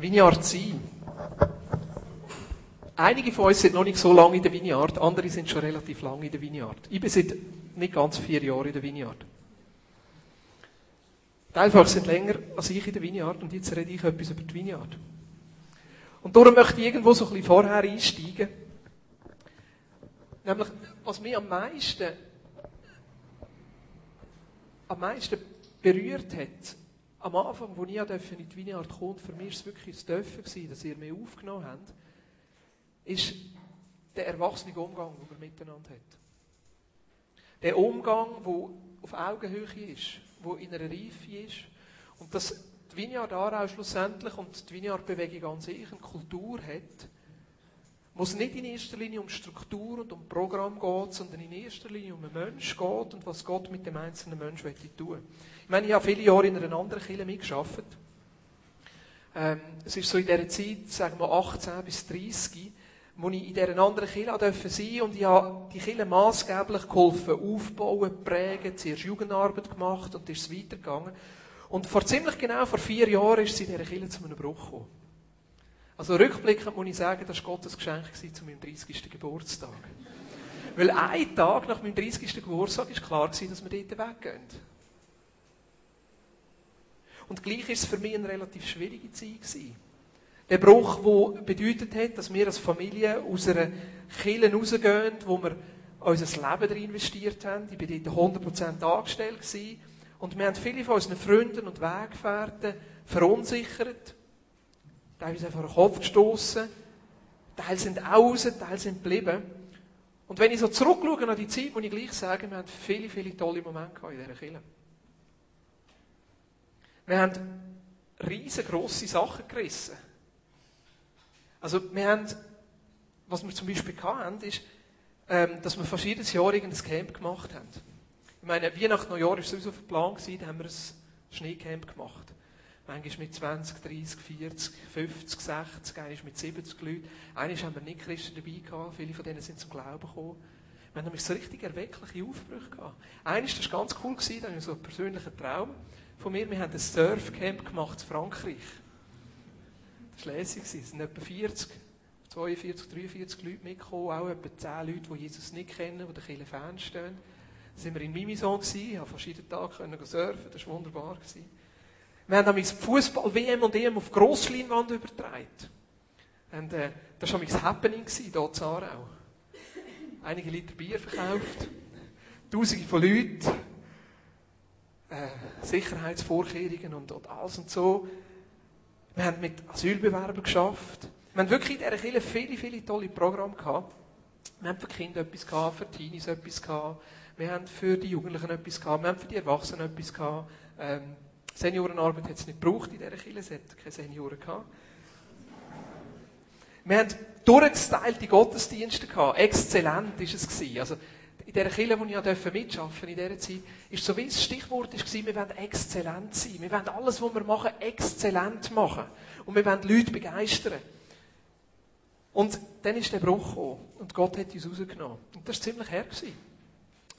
Vineyard sein. Einige von uns sind noch nicht so lange in der Vineyard, andere sind schon relativ lange in der Vineyard. Ich bin seit nicht ganz vier Jahren in der Vineyard. Teilfach sind länger als ich in der Vineyard und jetzt rede ich etwas über die Vineyard. Und darum möchte ich irgendwo so ein bisschen vorher einsteigen. Nämlich, was mich am meisten, am meisten berührt hat, am Anfang, als ich in die Vineyard kam, für mich war es wirklich ein Dürfen, dass ihr mich aufgenommen habt, ist der erwachsene Umgang, den man miteinander hat. Der Umgang, der auf Augenhöhe ist, der in einer Reife ist. Und dass die Vineyard Aarau schlussendlich und die Vineyard-Bewegung an sich eine Kultur hat, wo es nicht in erster Linie um Struktur und um Programm geht, sondern in erster Linie um einen Mensch geht und was Gott mit dem einzelnen Menschen tun will. Ich meine, ich habe viele Jahre in einer anderen Kirche mitgearbeitet. Ähm, es ist so in dieser Zeit, sagen wir 18 bis 30, wo ich in dieser anderen Kirche sein durfte und ich habe die Kirche maßgeblich geholfen, aufbauen, prägen, zuerst Jugendarbeit gemacht und ist es weitergegangen. Und vor ziemlich genau vor vier Jahren ist sie in dieser Kirche zu einem Bruch gekommen. Also rückblickend muss ich sagen, das war Gottes Geschenk zu meinem 30. Geburtstag. Weil ein Tag nach meinem 30. Geburtstag war klar, dass wir dort weggehen. Und gleich war es für mich eine relativ schwierige Zeit. Gewesen. Der Bruch, der bedeutet hat, dass wir als Familie aus einer Kirche rausgehen, wo wir unser Leben darin investiert haben. Ich war dort 100% angestellt. Gewesen. Und wir haben viele von unseren Freunden und Weggefährten verunsichert, teilweise vor den Kopf gestoßen, Teile sind aus, Teile sind geblieben. Und wenn ich so zurückschaue an die Zeit, muss ich gleich sagen, wir haben viele, viele tolle Momente in dieser Kirche. Wir haben riesengroße Sachen gerissen. Also wir haben, was wir zum Beispiel hatten, ist, ähm, dass wir verschiedenes Jahr irgendein Camp gemacht haben. Ich meine, Weihnachten, Neujahr war sowieso auf dem Plan, da haben wir ein Schneecamp gemacht. Manchmal mit 20, 30, 40, 50, 60, einmal mit 70 Leuten. Einmal haben wir nicht Christen dabei gehabt, viele von denen sind zum Glauben gekommen. Wir haben nämlich so richtig erweckliche Aufbrüche gehabt. Eines, das war ganz cool, gewesen, da so einen persönlichen Traum von mir. Wir haben ein Surfcamp gemacht in Frankreich. Das war lässig. Es sind etwa 40, 42, 43 Leute mitgekommen, auch etwa 10 Leute, die Jesus nicht kennen, die der Kirche fernstehen. Da waren wir in Mimison, ich konnte verschiedene Tage surfen, das war wunderbar. Wir haben damals Fußball, WM und EM auf Grossleinwand übertragen. Und, äh, das war ein Happening hier in Aarau. Einige Liter Bier verkauft, Tausende von Leuten, äh, Sicherheitsvorkehrungen und, und alles und so. Wir haben mit Asylbewerbern geschafft. Wir haben wirklich in dieser Kirche viele, viele tolle Programme gehabt. Wir haben für Kinder etwas gehabt, für Teenies etwas gehabt. Wir haben für die Jugendlichen etwas gehabt. Wir haben für die Erwachsenen etwas gehabt. Ähm, Seniorenarbeit hat es nicht gebraucht in dieser Kirche. Es hat keine Senioren gehabt. Wir haben durchgestylte Gottesdienste gehabt. Exzellent war es. Also, in dieser Kirche, wo ich mitarbeiten durfte, in dieser Zeit, ist so wie das Stichwort war, wir wollen exzellent sein. Wir wollen alles, was wir machen, exzellent machen. Und wir wollen Leute begeistern. Und dann ist der Bruch gekommen. Und Gott hat uns rausgenommen. Und das war ziemlich her. Gewesen.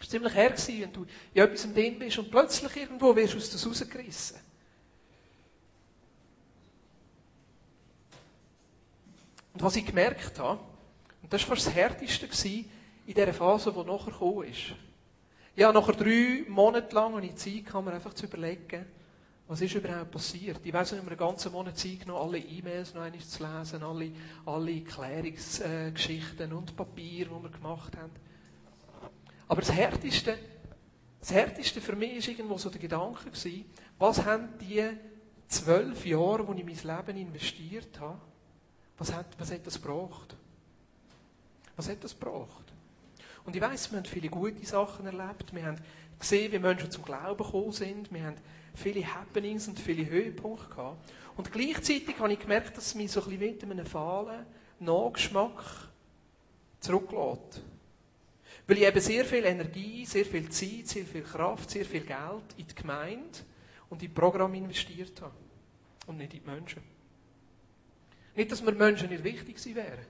War ziemlich her, wenn du in etwas drin bist und plötzlich irgendwo wirst du aus das rausgerissen. Und was ich gemerkt habe, und das war das Härteste in dieser Phase, die nachher gekommen ist. Ja, nachher drei Monate lang habe ich Zeit gehabt, mir einfach zu überlegen, was ist überhaupt passiert. Ich weiß nicht, wir einen ganzen Monat Zeit genommen, alle E-Mails noch einmal zu lesen, alle, alle Klärungsgeschichten und Papier, die wir gemacht haben. Aber das Härteste, das Härteste für mich war irgendwo so der Gedanke gewesen, was haben die zwölf Jahre, wo ich mein Leben investiert habe, was hat, was hat das gebracht? Was hat das gebracht? Und ich weiss, wir haben viele gute Sachen erlebt. Wir haben gesehen, wie Menschen zum Glauben gekommen sind. Wir haben viele Happenings und viele Höhepunkte gehabt. Und gleichzeitig habe ich gemerkt, dass es mich so ein bisschen mit einem fahlen Nachgeschmack zurücklässt. Weil ich eben sehr viel Energie, sehr viel Zeit, sehr viel Kraft, sehr viel Geld in die Gemeinde und in Programm investiert habe. Und nicht in die Menschen. Nicht, dass mir Menschen nicht wichtig sein wären.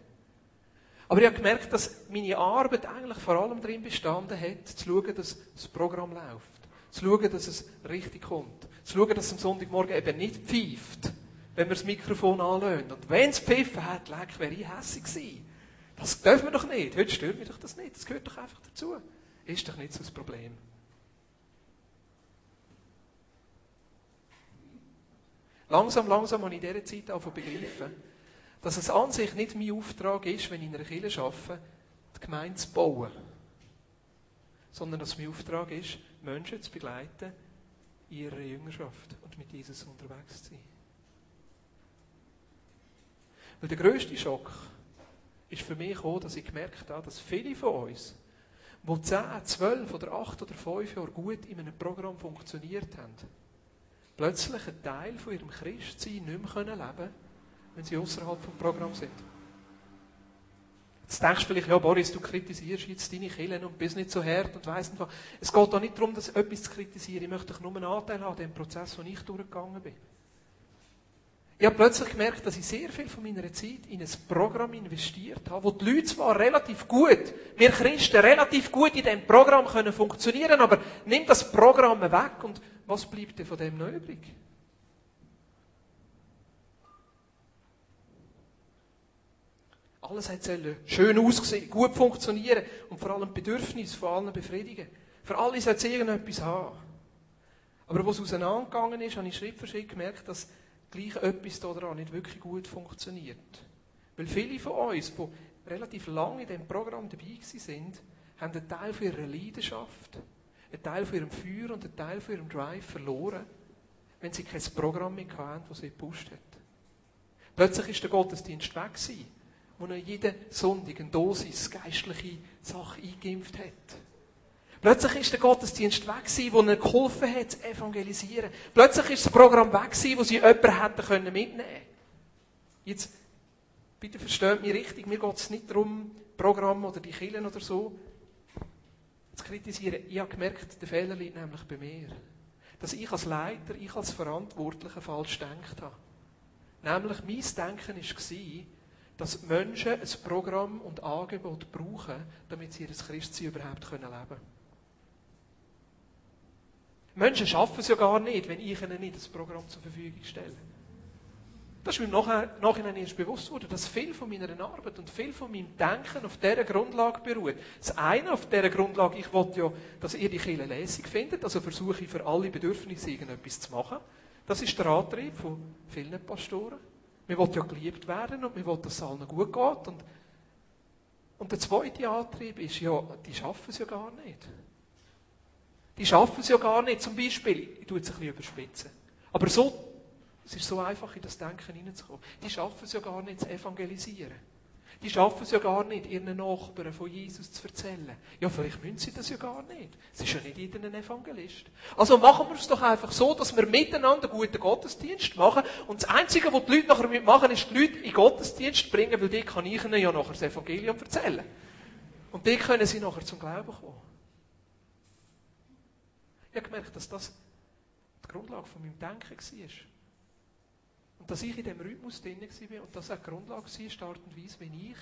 Aber ich habe gemerkt, dass meine Arbeit eigentlich vor allem darin bestanden hat, zu schauen, dass das Programm läuft. Zu schauen, dass es richtig kommt. Zu schauen, dass es am Sonntagmorgen eben nicht pfeift, wenn wir das Mikrofon anlösen. Und wenn es pfiffen hat, leck, wäre ich hässlich gewesen. Das dürfen wir doch nicht. Heute stört mich doch das nicht. Das gehört doch einfach dazu. Ist doch nicht so das Problem. Langsam, langsam habe ich in dieser Zeit auch begriffen, dass es an sich nicht mein Auftrag ist, wenn ich in einer Kirche arbeite, die Gemeinde zu bauen. Sondern dass mein Auftrag ist, Menschen zu begleiten in ihrer Jüngerschaft und mit Jesus unterwegs zu sein. Weil der grösste Schock ist für mich auch, dass ich gemerkt habe, dass viele von uns, die 10, 12 oder 8 oder 5 Jahre gut in einem Programm funktioniert haben, plötzlich einen Teil von ihrem Christsein nicht mehr leben können, wenn sie außerhalb vom Programm sind. Jetzt denkst du vielleicht, ja Boris, du kritisierst jetzt deine Kirchen und bist nicht so hart und weiss nicht was. Es geht doch nicht darum, dass etwas zu kritisieren. Ich möchte nur einen Anteil haben an dem Prozess, wo ich durchgegangen bin. Ich habe plötzlich gemerkt, dass ich sehr viel von meiner Zeit in ein Programm investiert habe, wo die Leute zwar relativ gut, wir Christen relativ gut in diesem Programm können funktionieren, aber nimm das Programm weg und was bleibt denn von dem noch übrig? Alles hat schön aussehen, gut funktionieren und vor allem Bedürfnisse von allen befriedigen. Für alle soll es irgendetwas haben. Aber was auseinandergegangen ist, habe ich Schritt für Schritt gemerkt, dass gleich etwas daran nicht wirklich gut funktioniert. Weil viele von uns, die relativ lange in diesem Programm dabei sind, haben einen Teil von ihrer Leidenschaft, einen Teil von ihrem Feuer und einen Teil von ihrem Drive verloren, wenn sie kein Programm mehr hatten, das sie gepusht hat. Plötzlich ist der Gottesdienst weg gewesen, wo er jeden Sonntag eine Dosis geistliche Sache eingeimpft hat. Plötzlich ist der Gottesdienst weg gewesen, wo ihnen geholfen hat, zu evangelisieren. Plötzlich ist das Programm weg gewesen, wo sie jemanden hätten können mitnehmen Jetzt, bitte versteht mich richtig, mir geht es nicht darum, Programm oder die Killen oder so zu kritisieren. Ich habe gemerkt, der Fehler liegt nämlich bei mir. Dass ich als Leiter, ich als Verantwortlicher falsch gedacht habe. Nämlich, mein Denken war, dass Menschen ein Programm und Angebot brauchen, damit sie ihr Christsein überhaupt leben können. Menschen schaffen es ja gar nicht, wenn ich ihnen nicht das Programm zur Verfügung stelle. Das ist mir im Nachhinein erst bewusst worden, dass viel von meiner Arbeit und viel von meinem Denken auf dieser Grundlage beruht. Das eine auf dieser Grundlage, ich wollte ja, dass ihr die Kirche lässig findet, also versuche ich für alle Bedürfnisse irgendetwas zu machen. Das ist der Antrieb von vielen Pastoren. Wir wollen ja geliebt werden und wir wollen, dass es allen gut geht. Und, und der zweite Antrieb ist ja, die schaffen es ja gar nicht. Die schaffen es ja gar nicht. Zum Beispiel, ich tue es ein bisschen überspitzen. Aber so, es ist so einfach, in das Denken hineinzukommen. Die schaffen es ja gar nicht zu evangelisieren. Die schaffen es ja gar nicht, ihren Nachbarn von Jesus zu erzählen. Ja, vielleicht müssen sie das ja gar nicht. Es ist ja nicht jeder ein Evangelist. Also machen wir es doch einfach so, dass wir miteinander guten Gottesdienst machen. Und das Einzige, was die Leute nachher machen, ist die Leute in den Gottesdienst bringen, weil die kann ich ihnen ja nachher das Evangelium erzählen. Und die können sie nachher zum Glauben kommen. Ich habe gemerkt, dass das die Grundlage von meinem Denken war. Und dass ich in diesem Rhythmus drin war und das auch die Grundlage war, die Art und Weise, wie ich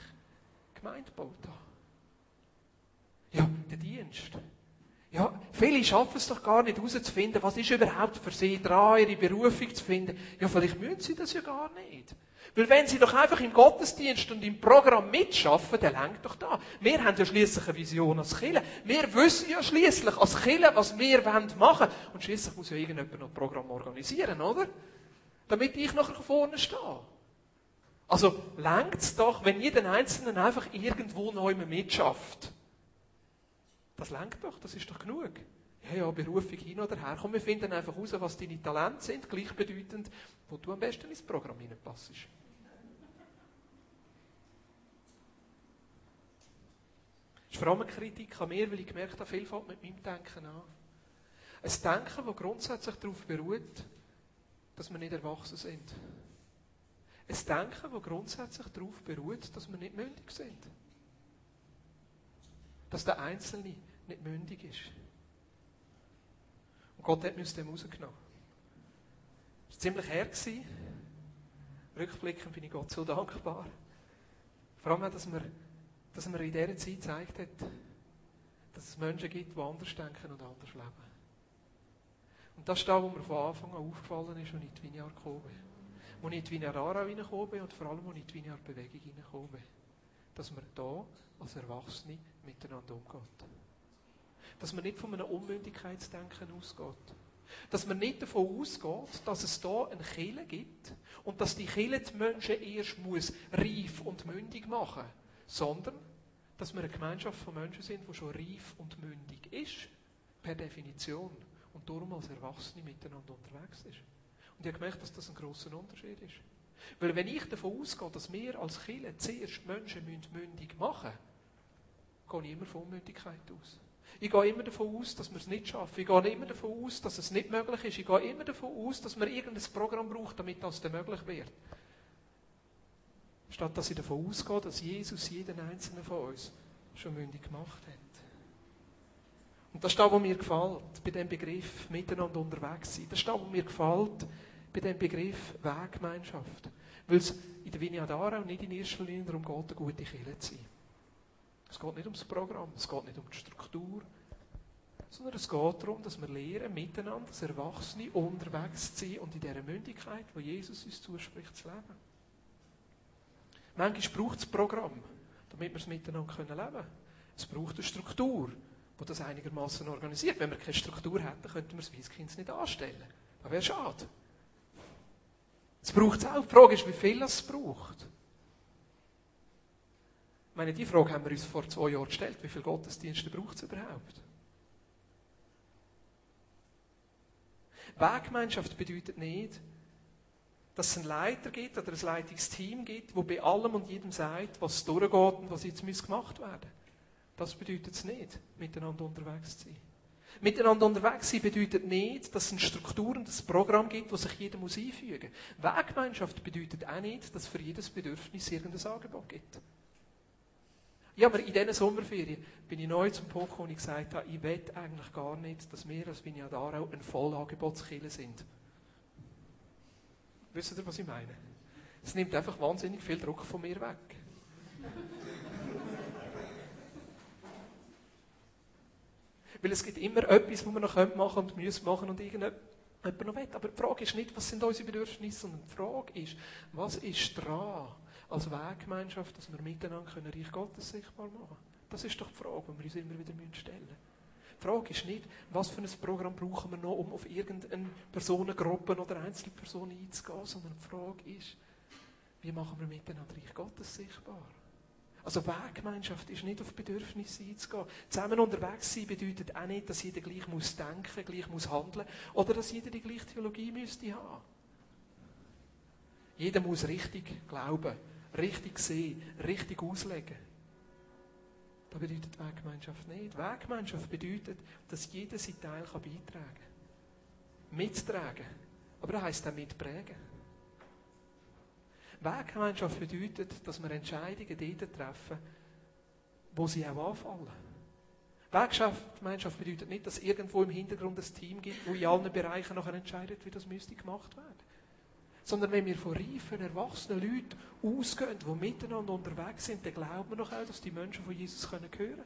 Gemeinde gebaut habe. Ja, der Dienst. Viele schaffen es doch gar nicht herauszufinden, was ist überhaupt für sie dran, ihre Berufung zu finden. Ja, vielleicht müssen sie das ja gar nicht. Weil wenn sie doch einfach im Gottesdienst und im Programm mitschaffen, dann längt doch da. Wir haben ja schließlich eine Vision als Kille. Wir wissen ja schließlich als Kille, was wir machen wollen. Und schließlich muss ja irgendjemand noch ein Programm organisieren, oder? Damit ich nachher vorne stehe. Also längt es doch, wenn jeder Einzelne einfach irgendwo neu mitschafft. Das längt doch, das ist doch genug. Ja, ja, Berufung hin oder her. Komm, wir finden einfach heraus, was deine Talente sind, gleichbedeutend, wo du am besten ins Programm hineinpassst. Das ist vor allem eine Kritik an mir, weil ich gemerkt habe, viel fällt mit meinem Denken an. Ein Denken, das grundsätzlich darauf beruht, dass wir nicht erwachsen sind. Ein Denken, das grundsätzlich darauf beruht, dass wir nicht mündig sind. Dass der Einzelne nicht mündig ist. Und Gott hat uns dem rausgenommen. Es war ziemlich her. Rückblickend bin ich Gott so dankbar. Vor allem, dass man, dass man in dieser Zeit gezeigt hat, dass es Menschen gibt, die anders denken und anders leben. Und das ist das, was mir von Anfang an aufgefallen ist, als ich in die Vineyard gekommen bin. als ich in die Wiener Aarau reingekommen bin und vor allem, als ich in die Wiener Bewegung reingekommen bin. Dass man da als Erwachsene miteinander umgeht. Dass man nicht von einem Unmündigkeitsdenken ausgeht. Dass man nicht davon ausgeht, dass es da eine Kille gibt und dass die Kille die Menschen erst muss reif und mündig machen sondern dass wir eine Gemeinschaft von Menschen sind, die schon reif und mündig ist, per Definition, und darum als Erwachsene miteinander unterwegs ist. Und ich habe gemerkt, dass das ein großer Unterschied ist. Weil wenn ich davon ausgehe, dass wir als Kirche zuerst Menschen mündig machen müssen, gehe ich immer von Unmündigkeit aus. Ich gehe immer davon aus, dass wir es nicht schaffen. Ich gehe immer davon aus, dass es nicht möglich ist. Ich gehe immer davon aus, dass man irgendein Programm braucht, damit das dann möglich wird. Statt dass ich davon ausgehe, dass Jesus jeden einzelnen von uns schon mündig gemacht hat. Und das ist das, was mir gefällt bei dem Begriff miteinander unterwegs sein. Das ist das, was mir gefällt bei dem Begriff Weggemeinschaft. Weil es in der Vineyard Aarau nicht in erster Linie darum geht, eine gute Kirche zu sein. Es geht nicht ums Programm, es geht nicht um die Struktur, sondern es geht darum, dass wir lernen, miteinander als Erwachsene unterwegs zu sein und in dieser Mündigkeit, wo Jesus uns zuspricht, zu leben. Manchmal braucht es ein Programm, damit wir es miteinander leben können. Es braucht eine Struktur, die das einigermaßen organisiert. Wenn wir keine Struktur hätten, könnten wir das Weißkind nicht anstellen. Das wäre schade. Es braucht es auch. Die Frage ist, wie viel es braucht. Meine, die Frage haben wir uns vor zwei Jahren gestellt. Wie viele Gottesdienste braucht es überhaupt? Weggemeinschaft bedeutet nicht, dass es einen Leiter gibt oder ein Leitungsteam gibt, wo bei allem und jedem sagt, was durchgeht und was jetzt gemacht werden muss. Das bedeutet es nicht, miteinander unterwegs zu sein. Miteinander unterwegs sein bedeutet nicht, dass es eine Struktur und ein Programm gibt, das sich jeder muss einfügen muss. Weggemeinschaft bedeutet auch nicht, dass es für jedes Bedürfnis irgendein Angebot gibt. Ja, aber in diesen Sommerferien bin ich neu zum Punkt gekommen und ich gesagt habe, ich will eigentlich gar nicht, dass wir als Vineyard Aarau ein Vollangebotskiller sind. Wisst ihr, was ich meine? Es nimmt einfach wahnsinnig viel Druck von mir weg. Weil es gibt immer etwas, was wir noch machen können und müssen machen und irgendjemand noch will. Aber die Frage ist nicht, was sind unsere Bedürfnisse, sondern die Frage ist, was ist dran als Weggemeinschaft, dass wir miteinander können Reich Gottes sichtbar machen können. Das ist doch die Frage, die wir uns immer wieder stellen müssen. Die Frage ist nicht, was für ein Programm brauchen wir noch, um auf irgendeine Personengruppe oder Einzelpersonen einzugehen, sondern die Frage ist, wie machen wir miteinander Reich Gottes sichtbar? Also Weggemeinschaft ist nicht auf Bedürfnisse einzugehen. Zusammen unterwegs sein bedeutet auch nicht, dass jeder gleich muss denken, gleich muss handeln oder dass jeder die gleiche Theologie müsste haben. Jeder muss richtig glauben, richtig sehen, richtig auslegen. Das bedeutet Weggemeinschaft nicht. Weggemeinschaft bedeutet, dass jeder seinen Teil beitragen kann. Mittragen. Aber das heisst auch mitprägen. Weggemeinschaft bedeutet, dass wir Entscheidungen dort treffen, wo sie auch anfallen. Weggemeinschaft bedeutet nicht, dass es irgendwo im Hintergrund ein Team gibt, wo in allen Bereichen nachher entscheidet, wie das müsste gemacht werden. Sondern wenn wir von reifen, erwachsenen Leuten ausgehen, die miteinander unterwegs sind, dann glauben wir doch auch, dass die Menschen von Jesus hören können.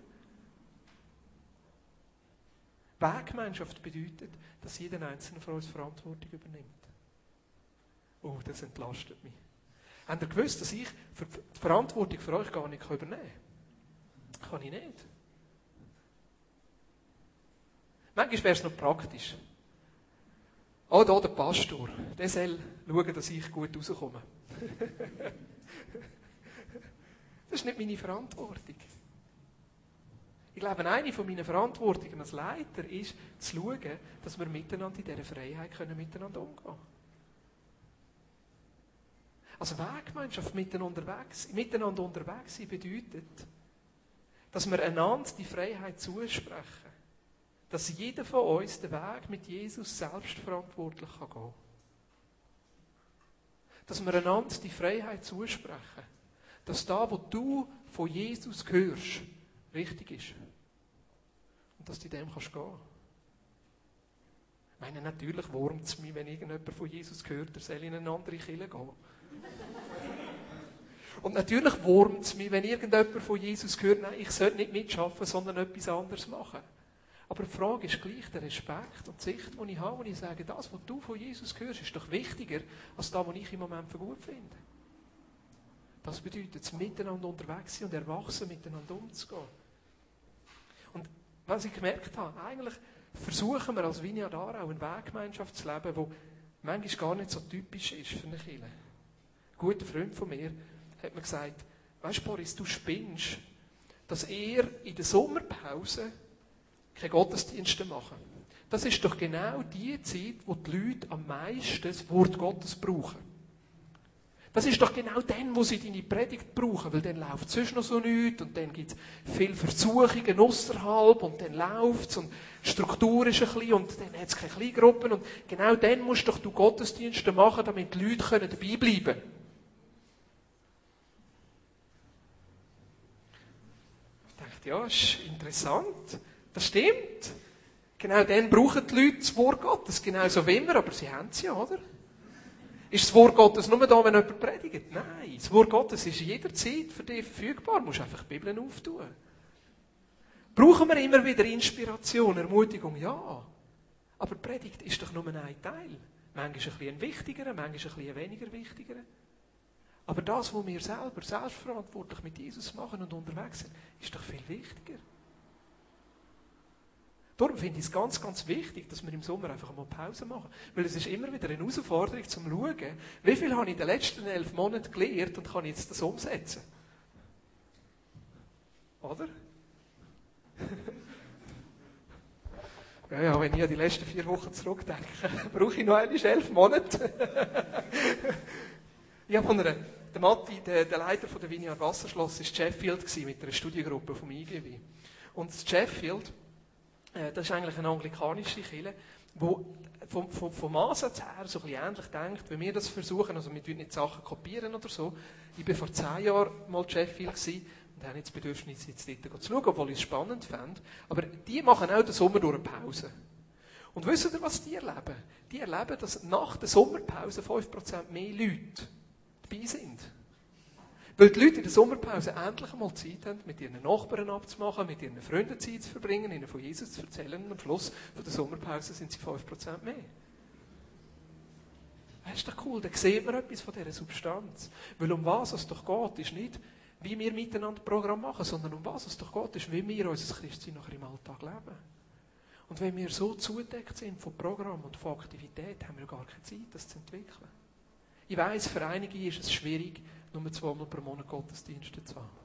Weggemeinschaft bedeutet, dass jeder Einzelne von uns Verantwortung übernimmt. Oh, das entlastet mich. Habt ihr gewusst, dass ich die Verantwortung für euch gar nicht übernehmen kann? Kann ich nicht. Manchmal wäre es noch praktisch. Oh, da der Pastor, der soll schauen, dass ich gut rauskomme. das ist nicht meine Verantwortung. Ich glaube, eine von meinen Verantwortungen als Leiter ist, zu schauen, dass wir miteinander in dieser Freiheit können, miteinander umgehen können. Also Weggemeinschaft miteinander unterwegs, miteinander unterwegs sein bedeutet, dass wir einander die Freiheit zusprechen. Dass jeder von uns den Weg mit Jesus selbstverantwortlich gehen kann. Dass wir einander die Freiheit zusprechen. Dass da, wo du von Jesus hörst, richtig ist. Und dass du in dem kannst gehen. Ich meine, natürlich wurmt es mich, wenn irgendjemand von Jesus hört, er soll in eine andere Kirche gehen. Und natürlich wurmt es mich, wenn irgendjemand von Jesus hört, nein, ich sollte nicht mitschaffen, sondern etwas anderes machen. Aber die Frage ist gleich der Respekt und die Sicht, die ich habe, wo ich sage, das, was du von Jesus hörst, ist doch wichtiger, als das, was ich im Moment für gut finde. Das bedeutet, miteinander unterwegs sein und erwachsen miteinander umzugehen. Und was ich gemerkt habe, eigentlich versuchen wir als Vineyard auch eine Weggemeinschaft zu leben, die manchmal gar nicht so typisch ist für eine Kirche. Ein guter Freund von mir hat mir gesagt, weißt du Boris, du spinnst, dass er in der Sommerpause keine Gottesdienste machen. Das ist doch genau die Zeit, wo die Leute am meisten das Wort Gottes brauchen. Das ist doch genau dann, wo sie deine Predigt brauchen, weil dann läuft sonst noch so nichts und dann gibt es viele Versuchungen außerhalb und dann läuft es und die Struktur ist ein bisschen und dann hat es keine Kleingruppen und genau dann musst doch du Gottesdienste machen, damit die Leute dabei bleiben können. Ich dachte, ja, ist interessant. Das stimmt. Genau dann brauchen die Leute das Wort Gottes, genauso wie immer, aber sie haben es ja, oder? Ist das Wort Gottes nur da, wenn jemand predigt? Nein. Das Wort Gottes ist jederzeit für dich verfügbar. Du musst einfach die Bibel auftun. Brauchen wir immer wieder Inspiration, Ermutigung? Ja. Aber Predigt ist doch nur ein Teil. Manchmal ein bisschen wichtiger, manchmal ein bisschen weniger wichtiger. Aber das, was wir selber selbstverantwortlich mit Jesus machen und unterwegs sind, ist doch viel wichtiger. Darum finde ich es ganz, ganz wichtig, dass wir im Sommer einfach mal Pause machen. Weil es ist immer wieder eine Herausforderung zum Schauen, wie viel habe ich in den letzten elf Monaten gelernt und kann jetzt das umsetzen. Oder? ja, ja, wenn ich an die letzten vier Wochen zurückdenke, brauche ich noch einmal elf Monate. ich habe von einer, der Matti, der, der Leiter von der Vineyard Wasserschloss, war Sheffield mit einer Studiengruppe vom IGW. Und Sheffield, das ist eigentlich eine anglikanische Kirche, wo vom, vom, vom Ansatz her so ein bisschen ähnlich denkt, wie wir das versuchen. Also wir nicht Sachen kopieren oder so. Ich war vor zehn Jahren mal Sheffield gewesen und habe jetzt das Bedürfnis, jetzt dort zu schauen, obwohl ich es spannend fand. Aber die machen auch den Sommer durch eine Pause. Und wisst ihr, was die erleben? Die erleben, dass nach der Sommerpause 5% mehr Leute dabei sind. Weil die Leute in der Sommerpause endlich einmal Zeit haben, mit ihren Nachbarn abzumachen, mit ihren Freunden Zeit zu verbringen, ihnen von Jesus zu erzählen. Und am Schluss von der Sommerpause sind sie 5% mehr. Das ist doch cool, da sieht man etwas von dieser Substanz. Weil um was es doch geht, ist nicht, wie wir miteinander Programm machen, sondern um was es doch geht, ist, wie wir unser Christsein nachher im Alltag leben. Und wenn wir so zudeckt sind von Programm und von Aktivität, haben wir gar keine Zeit, das zu entwickeln. Ich weiss, für einige ist es schwierig, nur zweimal pro Monat Gottesdienste zu haben.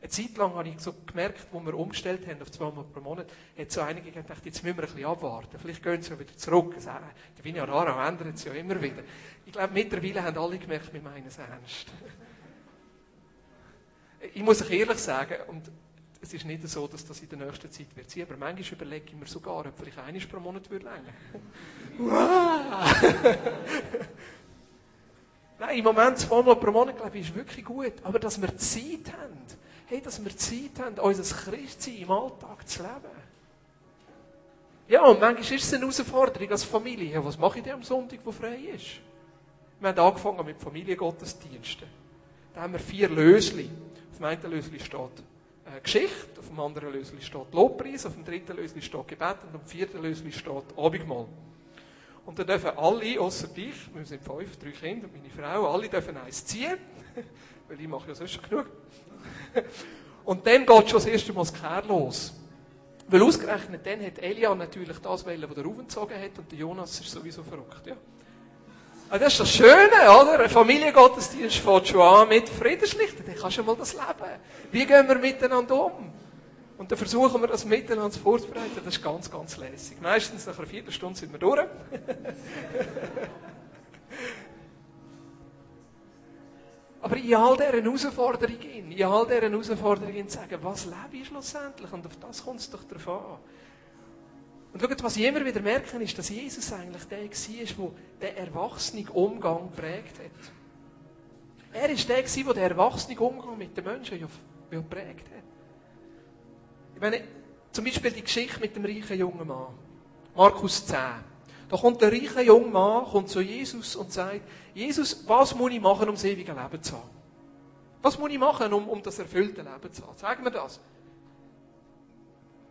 Eine Zeit lang habe ich so gemerkt, wo wir umgestellt haben auf zweimal pro Monat, hat so einige gedacht, jetzt müssen wir ein bisschen abwarten. Vielleicht gehen sie ja wieder zurück. Der Vinja Rara ändert es ja immer wieder. Ich glaube, mittlerweile haben alle gemerkt, wir meinen es ernst. Ich muss euch ehrlich sagen, und es ist nicht so, dass das in der nächsten Zeit wird sein, aber manchmal überlege ich mir sogar, ob vielleicht eines pro Monat würde Nein, im Moment zweimal pro Monat, glaube ich, ist wirklich gut. Aber dass wir Zeit haben, hey, dass wir Zeit haben, unser Christsein im Alltag zu leben. Ja, und manchmal ist es eine Herausforderung als Familie. Ja, was mache ich denn am Sonntag, wo frei ist? Wir haben angefangen mit Familiengottesdiensten. Da haben wir vier Lösli. Auf dem einen Lösli steht äh, Geschichte, auf dem anderen Lösli steht Lobpreis, auf dem dritten Lösli steht Gebet und auf dem vierten Lösli steht Abendmahl. Und dann dürfen alle, außer dich, wir sind fünf, drei Kinder und meine Frau, alle dürfen eins ziehen. Weil ich mache ja sonst schon genug. Und dann geht schon das erste Mal das Kehr los. Weil ausgerechnet dann hat Elia natürlich das wählen, was er aufgezogen hat, und der Jonas ist sowieso verrückt, ja. Aber das ist das Schöne, oder? Ein Familiengottesdienst fängt schon an mit Friedenslichten. Dann kannst du mal das leben. Wie gehen wir miteinander um? Und dann versuchen wir das miteinander vorzubereiten. Das ist ganz, ganz lässig. Meistens nach einer Viertelstunde sind wir durch. Aber in all diesen Herausforderungen, in all diesen Herausforderungen zu sagen, was lebe ich schlussendlich? Und auf das kommt es doch drauf an. Und schaut, was ich immer wieder merke, ist, dass Jesus eigentlich der war, der den erwachsenen Umgang geprägt hat. Er war der, der den erwachsenen Umgang mit den Menschen geprägt hat. Ich meine, zum Beispiel die Geschichte mit dem reichen jungen Mann. Markus 10. Da kommt der reiche junge Mann kommt zu Jesus und sagt, Jesus, was muss ich machen, um das ewige Leben zu haben? Was muss ich machen, um, um das erfüllte Leben zu haben? Sag mir das.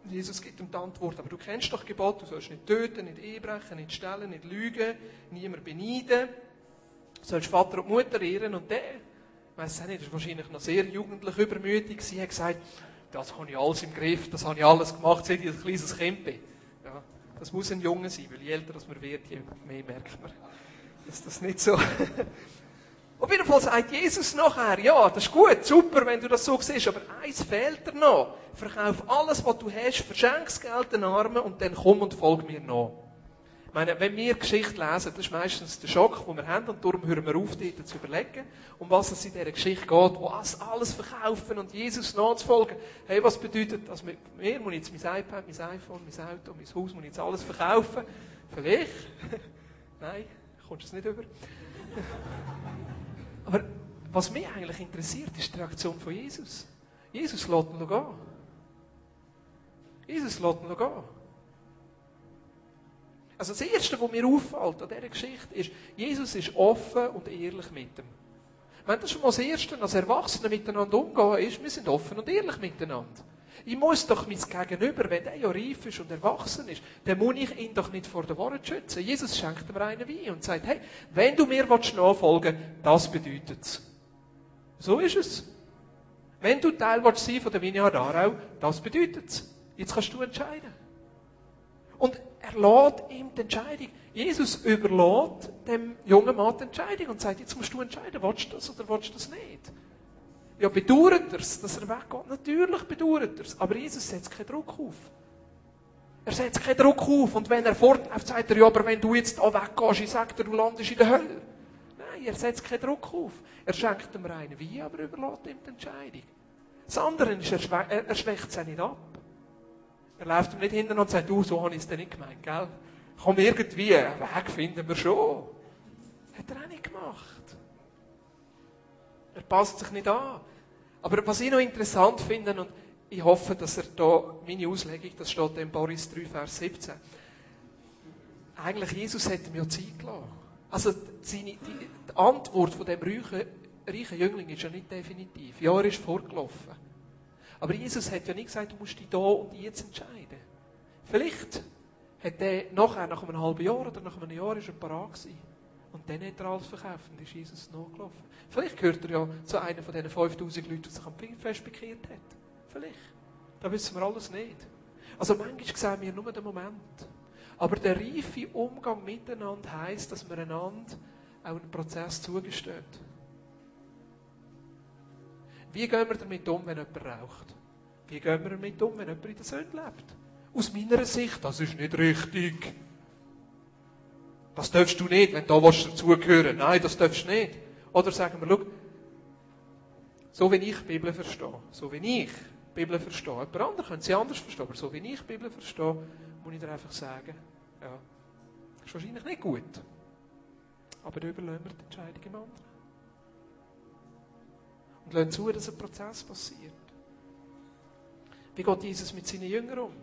Jesus gibt ihm die Antwort, aber du kennst doch Gebot, du sollst nicht töten, nicht einbrechen, nicht stellen, nicht lügen, niemand beneiden, du sollst Vater und Mutter ehren und der, ich weiss auch nicht, das war wahrscheinlich noch sehr jugendlich übermütig, sie hat gesagt, das habe ich alles im Griff, das habe ich alles gemacht, seit ich ein kleines Kind bin. Ja, das muss ein Junge sein, weil je älter man wird, je mehr merkt man, dass das nicht so Auf jeden Fall sagt Jesus nachher, ja, das ist gut, super, wenn du das so siehst, aber eins fehlt dir noch. Verkauf alles, was du hast, verschenk das Geld den Armen und dann komm und folg mir nach. Ich meine, wenn wir Geschichte lesen, das ist meistens der Schock, den wir haben, und darum hören wir auf, dort zu überlegen, um was es in dieser Geschichte geht, wo alles verkaufen und Jesus nachzufolgen. Hey, was bedeutet das mit mir? Muss ich jetzt mein iPad, mein iPhone, mein Auto, mein Haus, muss ich jetzt alles verkaufen? Vielleicht? Nein, kommst du es nicht über? Aber was mich eigentlich interessiert, ist die Reaktion von Jesus. Jesus lässt ihn gehen. Jesus lässt ihn gehen. Also das Erste, was mir auffällt an dieser Geschichte, ist, Jesus ist offen und ehrlich mit ihm. Wenn das schon mal das Erste, als Erwachsene miteinander umgehen ist, wir sind offen und ehrlich miteinander. Ich muss doch mein Gegenüber, wenn der ja reif ist und erwachsen ist, dann muss ich ihn doch nicht vor der Wahrheit schützen. Jesus schenkt ihm einen Wein und sagt, hey, wenn du mir nachfolgen willst, das bedeutet es. So ist es. Wenn du Teil sein von der Vineyard Aarau, das bedeutet es. Jetzt kannst du entscheiden. Und er lädt ihm die Entscheidung. Jesus überlädt dem jungen Mann die Entscheidung und sagt, jetzt musst du entscheiden, willst du das oder willst du das nicht? Ja, bedauert er dass er weggeht? Natürlich bedauert er. Aber Jesus setzt keinen Druck auf. Er setzt keinen Druck auf. Und wenn er fortläuft, sagt er, ja, aber wenn du jetzt da weggehst, ich sage dir, du landest in der Hölle. Nein, er setzt keinen Druck auf. Er schenkt ihm rein wie, aber überlässt ihm die Entscheidung. Das andere ist, er, er, schwächt es nicht ab. Er läuft ihm nicht hinten und sagt, du, so habe ich es denn nicht gemeint, gell? Komm irgendwie, einen Weg finden wir schon. Hat er auch nicht gemacht. Er passt sich nicht an. Aber was ich noch interessant finde, und ich hoffe, dass er da, meine Auslegung, das steht in Boris 3, Vers 17. Eigentlich, Jesus hat ihm ja Zeit gelassen. Also, seine, die, die Antwort von dem reichen, reichen Jüngling ist ja nicht definitiv. Ja, er ist vorgelaufen. Aber Jesus hat ja nicht gesagt, du musst dich da und jetzt entscheiden. Vielleicht hat er nachher, nach einem halben Jahr oder nach einem Jahr, ist er parat. Und dann hat er alles verkauft und ist Jesus nachgelaufen. Vielleicht gehört er ja zu einer von diesen 5000 Leuten, die sich am Pfingstfest bekehrt hat. Vielleicht. Das wissen wir alles nicht. Also manchmal sehen wir nur den Moment. Aber der reife Umgang miteinander heisst, dass wir einander auch einen Prozess zugestehen. Wie gehen wir damit um, wenn jemand raucht? Wie gehen wir damit um, wenn jemand in der Sünde lebt? Aus meiner Sicht, das ist nicht richtig. Das darfst du nicht, wenn du da dazugehören Nein, das darfst du nicht. Oder sagen wir, schau, so wie ich die Bibel verstehe, so wie ich die Bibel verstehe, jemand anderes könnte sie anders verstehen, aber so wie ich die Bibel verstehe, muss ich dir einfach sagen, ja, ist wahrscheinlich nicht gut. Aber da überlassen wir die Entscheidung im anderen. Und lassen zu, dass ein Prozess passiert. Wie geht Jesus mit seinen Jüngern um?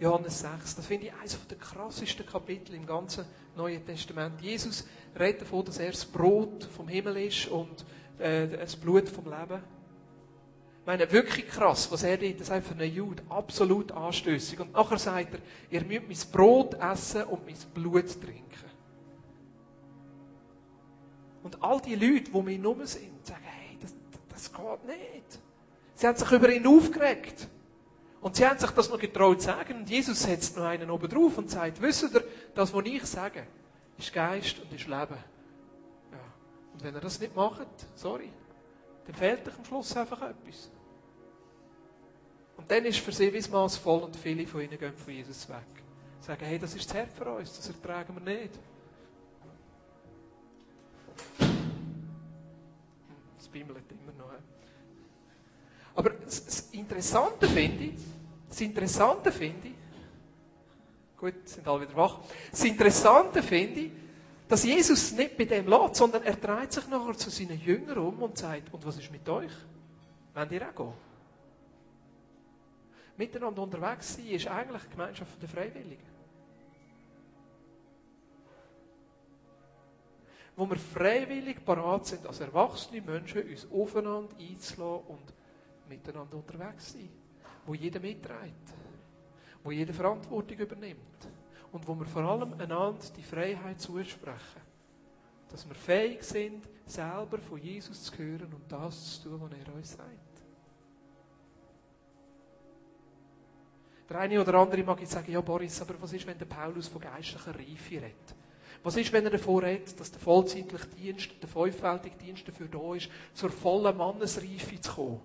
Johannes 6, das finde ich eines der krassesten Kapitel im ganzen Neuen Testament. Jesus redet davon, dass er das Brot vom Himmel ist und äh, das Blut vom Leben. Ich meine, wirklich krass, was er dort sagt für einen Jude, absolut anstößig. Und nachher sagt er, ihr müsst mein Brot essen und mein Blut trinken. Und all die Leute, die mir rum sind, sagen, das, geht nicht. Sie haben sich über ihn aufgeregt. Und sie haben sich das noch getraut zu sagen. Und Jesus setzt noch einen oben drauf und sagt, wisst ihr, das, was ich sage, ist Geist und ist Leben. Ja. Und wenn ihr das nicht macht, sorry, dann fehlt euch am Schluss einfach etwas. Und dann ist für sie wie voll und viele von ihnen gehen von Jesus weg. Sagen, hey, das ist das Herz für uns, das ertragen wir nicht. Bimmelt immer noch. Aber das Interessante finde ich, das Interessante finde ich, gut, sind alle wieder wach, das Interessante finde ich, dass Jesus nicht bei dem lässt, sondern er dreht sich nachher zu seinen Jüngern um und sagt, und was ist mit euch? Wollt ihr auch gehen? Miteinander unterwegs sein ist eigentlich die Gemeinschaft der Freiwilligen. Wo wir freiwillig parat sind, als erwachsene Menschen, uns aufeinander einzulassen und miteinander unterwegs sein, wo jeder mitträgt. wo jede Verantwortung übernimmt und wo wir vor allem einander die Freiheit zusprechen, dass wir fähig sind, selber von Jesus zu hören und das zu tun, was er uns sagt. Der eine oder andere mag jetzt sagen, ja Boris, aber was ist, wenn der Paulus von geistlicher Reife redet? Was ist, wenn er davor redet, dass der vollzeitliche Dienst, der fünffältige Dienst dafür da ist, zur vollen Mannesreife zu kommen?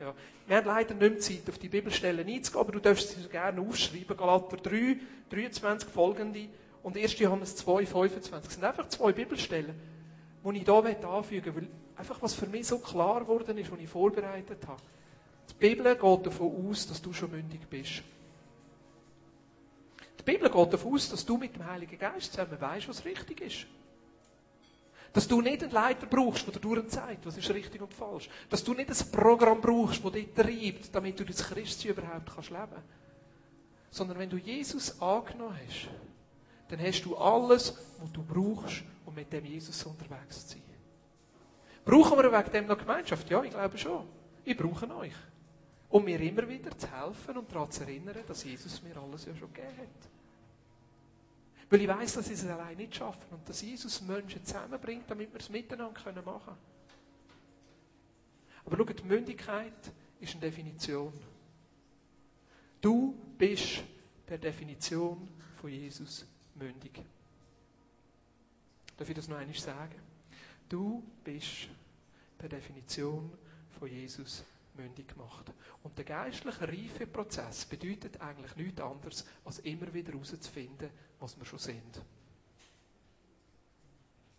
Ja. Wir haben leider nicht mehr Zeit, auf die Bibelstellen einzugehen, aber du darfst sie gerne aufschreiben. Galater 3, 23 folgende und 1. Johannes 2, 25. Das sind einfach zwei Bibelstellen, die ich hier anfügen will, einfach was für mich so klar geworden ist, was ich vorbereitet habe. Die Bibel geht davon aus, dass du schon mündig bist. Die Bibel geht davon aus, dass du mit dem Heiligen Geist zusammen weißt, was richtig ist. Dass du nicht einen Leiter brauchst, der dir durchzeigt, was ist richtig und falsch. Dass du nicht ein Programm brauchst, das dich treibt, damit du das Christsein überhaupt kannst leben Sondern wenn du Jesus angenommen hast, dann hast du alles, was du brauchst, um mit dem Jesus unterwegs zu sein. Brauchen wir wegen dem noch Gemeinschaft? Ja, ich glaube schon. Ich brauche euch. Um mir immer wieder zu helfen und daran zu erinnern, dass Jesus mir alles ja schon gegeben hat. Weil ich weiß, dass sie es allein nicht schaffen und dass Jesus Menschen zusammenbringt, damit wir es miteinander machen können. Aber schau, die Mündigkeit ist eine Definition. Du bist per Definition von Jesus mündig. Darf ich das noch einmal sagen? Du bist per Definition von Jesus mündig mündig gemacht. Und der geistliche Reifeprozess bedeutet eigentlich nichts anderes, als immer wieder herauszufinden, was wir schon sind.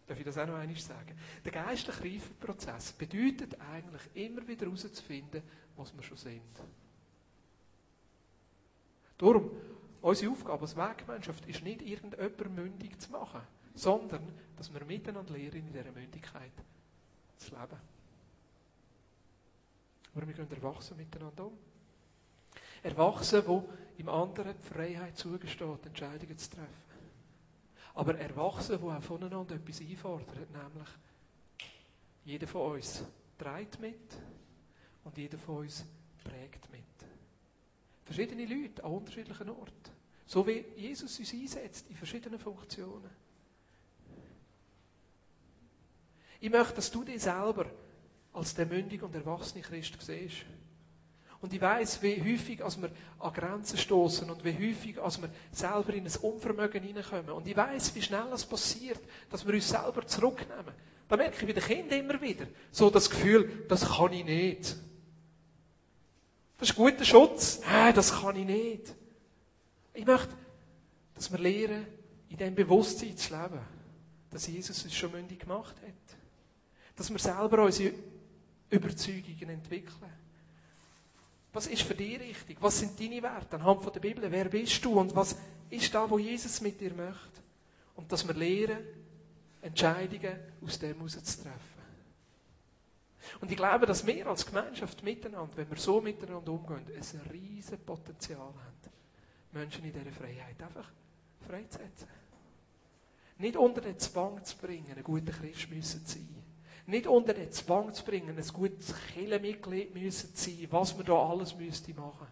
Darf ich das auch noch einmal sagen? Der geistliche Reifeprozess bedeutet eigentlich immer wieder herauszufinden, was wir schon sind. Darum, unsere Aufgabe als Weggemeinschaft ist nicht, irgendjemand mündig zu machen, sondern, dass wir miteinander lernen, in dieser Mündigkeit zu leben. Aber wir gehen erwachsen miteinander um. Erwachsen, wo im anderen die Freiheit zugesteht, Entscheidungen zu treffen. Aber erwachsen, wo auch voneinander etwas einfordert, nämlich jeder von uns trägt mit und jeder von uns prägt mit. Verschiedene Leute an unterschiedlichen Orten. So wie Jesus uns einsetzt in verschiedenen Funktionen. Ich möchte, dass du dich selber als der mündige und erwachsene Christ siehst. Und ich weiß, wie häufig als wir an Grenzen stoßen und wie häufig als wir selber in ein Unvermögen hineinkommen. Und ich weiß, wie schnell es passiert, dass wir uns selber zurücknehmen. Da merke ich bei den Kindern immer wieder so das Gefühl, das kann ich nicht. Das ist guter Schutz. Nein, das kann ich nicht. Ich möchte, dass wir lernen, in dem Bewusstsein zu leben, dass Jesus uns schon mündig gemacht hat. Dass wir selber unsere Überzeugungen entwickeln. Was ist für dich richtig? Was sind deine Werte anhand von der Bibel? Wer bist du und was ist da, wo Jesus mit dir möchte? Und dass wir lernen, Entscheidungen aus dem zu treffen. Und ich glaube, dass wir als Gemeinschaft miteinander, wenn wir so miteinander umgehen, ein riesiges Potenzial haben, Menschen in dieser Freiheit einfach freizusetzen. Nicht unter den Zwang zu bringen, ein guter Christ müssen zu sein nicht unter den Zwang zu bringen, ein gutes Kirchenmitglied müssen sein, was man da alles müsste machen,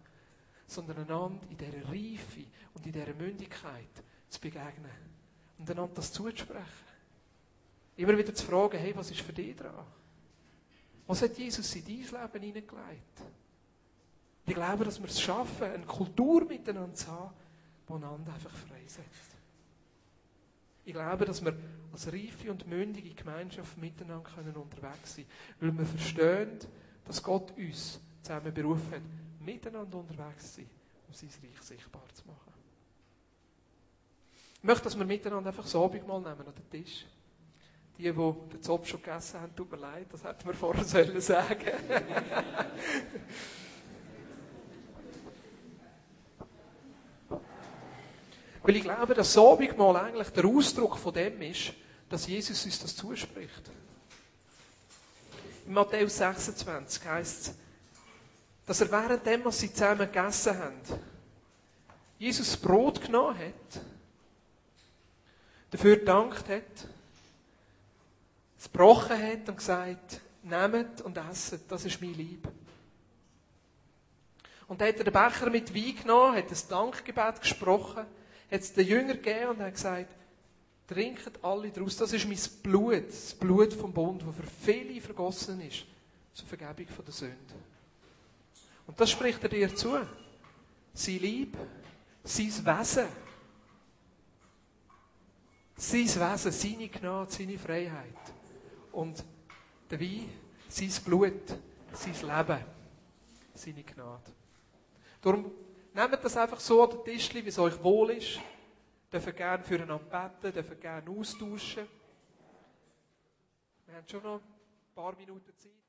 sondern einander in dieser Reife und in dieser Mündigkeit zu begegnen und einander das zuzusprechen. Immer wieder zu fragen, hey, was ist für dich dran? Was hat Jesus in dein Leben hineingelegt? Ich glaube, dass wir es schaffen, eine Kultur miteinander zu haben, die einander einfach freisetzt. Ich glaube, dass wir als reife und mündige Gemeinschaft miteinander können unterwegs sein können. Weil wir verstehen, dass Gott uns zusammen berufen hat, miteinander unterwegs zu sein, um sein Reich sichtbar zu machen. Ich möchte, dass wir miteinander einfach das Abendmahl nehmen an den Tisch. Die, die den Zopf schon gegessen haben, tut mir leid, das hätten wir vorher sollen Weil ich glaube, dass das Abendmahl eigentlich der Ausdruck von dem ist, dass Jesus uns das zuspricht. In Matthäus 26 heißt es, dass er während dem, was sie zusammen gegessen haben, Jesus das Brot genommen hat, dafür gedankt hat, es gebrochen hat und gesagt, nehmt und esset, das ist mein Lieb. Und dann hat er den Becher mit Wein genommen, hat ein Dankgebet gesprochen, hat es den Jüngern gegeben und hat gesagt, trinket alle daraus, das ist mein Blut, das Blut vom Bund, das für viele vergossen ist, zur Vergebung der Sünde. Und das spricht er dir zu. Sein Lieb, sein Wesen, sein Wesen, seine Gnade, seine Freiheit. Und der Wein, sein Blut, sein Leben, seine Gnade. Darum nehmt das einfach so an den Tisch, wie es euch wohl ist. Dürfen gerne füreinander beten, dürfen gerne austauschen. Wir haben schon noch ein paar Minuten Zeit.